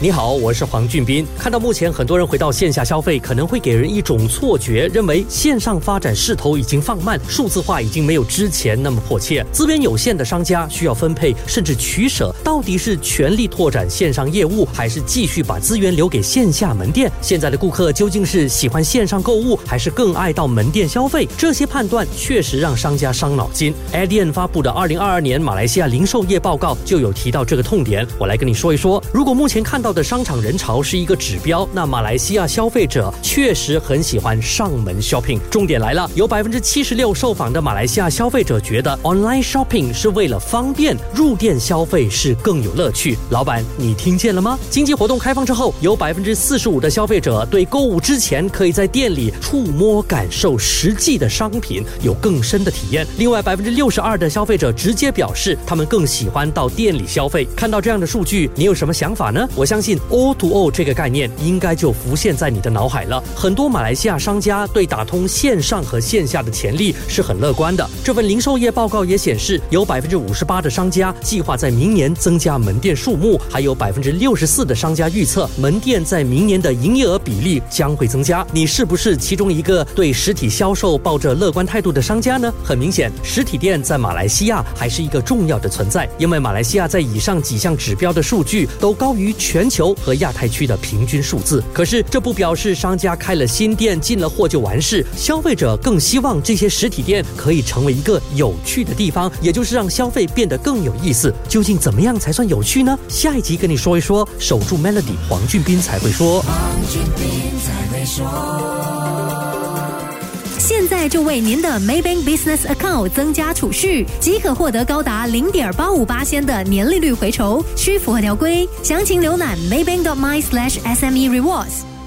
你好，我是黄俊斌。看到目前很多人回到线下消费，可能会给人一种错觉，认为线上发展势头已经放慢，数字化已经没有之前那么迫切。资源有限的商家需要分配甚至取舍，到底是全力拓展线上业务，还是继续把资源留给线下门店？现在的顾客究竟是喜欢线上购物，还是更爱到门店消费？这些判断确实让商家伤脑筋。ADN 发布的二零二二年马来西亚零售业报告就有提到这个痛点，我来跟你说一说。如果目前看到。的商场人潮是一个指标，那马来西亚消费者确实很喜欢上门 shopping。重点来了，有百分之七十六受访的马来西亚消费者觉得 online shopping 是为了方便，入店消费是更有乐趣。老板，你听见了吗？经济活动开放之后，有百分之四十五的消费者对购物之前可以在店里触摸感受实际的商品有更深的体验。另外，百分之六十二的消费者直接表示他们更喜欢到店里消费。看到这样的数据，你有什么想法呢？我相。相信 O to O 这个概念应该就浮现在你的脑海了。很多马来西亚商家对打通线上和线下的潜力是很乐观的。这份零售业报告也显示，有百分之五十八的商家计划在明年增加门店数目，还有百分之六十四的商家预测门店在明年的营业额比例将会增加。你是不是其中一个对实体销售抱着乐观态度的商家呢？很明显，实体店在马来西亚还是一个重要的存在，因为马来西亚在以上几项指标的数据都高于全。球和亚太区的平均数字，可是这不表示商家开了新店进了货就完事。消费者更希望这些实体店可以成为一个有趣的地方，也就是让消费变得更有意思。究竟怎么样才算有趣呢？下一集跟你说一说。守住 Melody，黄俊斌才会说。现在就为您的 Maybank Business Account 增加储蓄，即可获得高达零点八五八仙的年利率回酬，需符合条规。详情浏览 maybank.my/sme rewards。